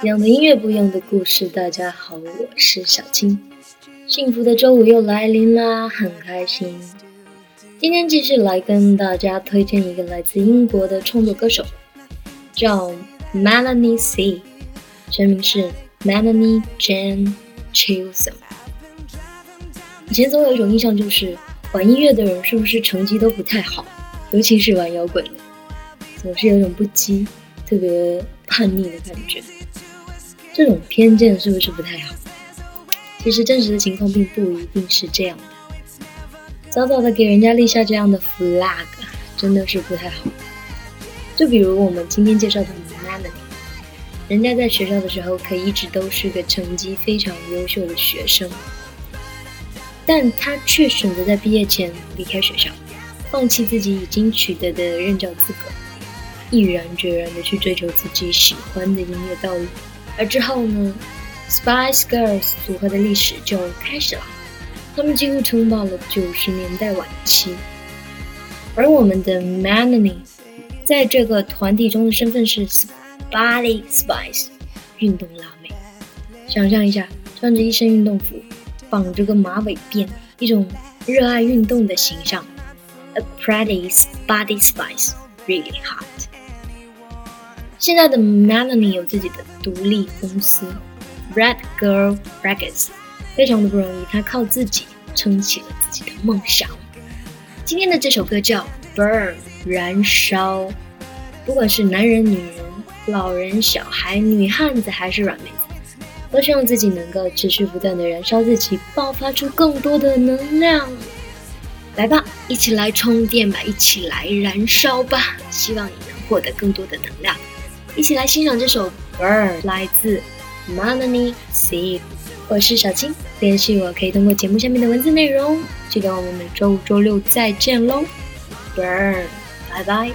一样的音乐，不一样的故事。大家好，我是小青。幸福的周五又来临啦，很开心。今天继续来跟大家推荐一个来自英国的创作歌手，叫 Melanie C，全名是 Melanie Jane Chilson。以前总有一种印象，就是玩音乐的人是不是成绩都不太好，尤其是玩摇滚的，总是有种不羁、特别叛逆的感觉。这种偏见是不是不太好？其实真实的情况并不一定是这样的。早早的给人家立下这样的 flag，真的是不太好。就比如我们今天介绍的 Melanie，人家在学校的时候可一直都是个成绩非常优秀的学生，但他却选择在毕业前离开学校，放弃自己已经取得的任教资格，毅然决然的去追求自己喜欢的音乐道路。而之后呢，Spice Girls 组合的历史就开始了。他们几乎称霸了九十年代晚期。而我们的 Melanie 在这个团体中的身份是 Body Spice 运动辣妹。想象一下，穿着一身运动服，绑着个马尾辫，一种热爱运动的形象。A pretty Body Spice, really hot. 现在的 Melanie 有自己的独立公司 Red Girl Records，非常的不容易，她靠自己撑起了自己的梦想。今天的这首歌叫 Burn 燃烧，不管是男人、女人、老人、小孩、女汉子还是软妹子，都希望自己能够持续不断的燃烧自己，爆发出更多的能量。来吧，一起来充电吧，一起来燃烧吧，希望你能获得更多的能量。一起来欣赏这首《Bird》，来自 Melanie C。我是小青，联系我可以通过节目下面的文字内容。记得我们每周五、周六再见喽，《Burn》，拜拜。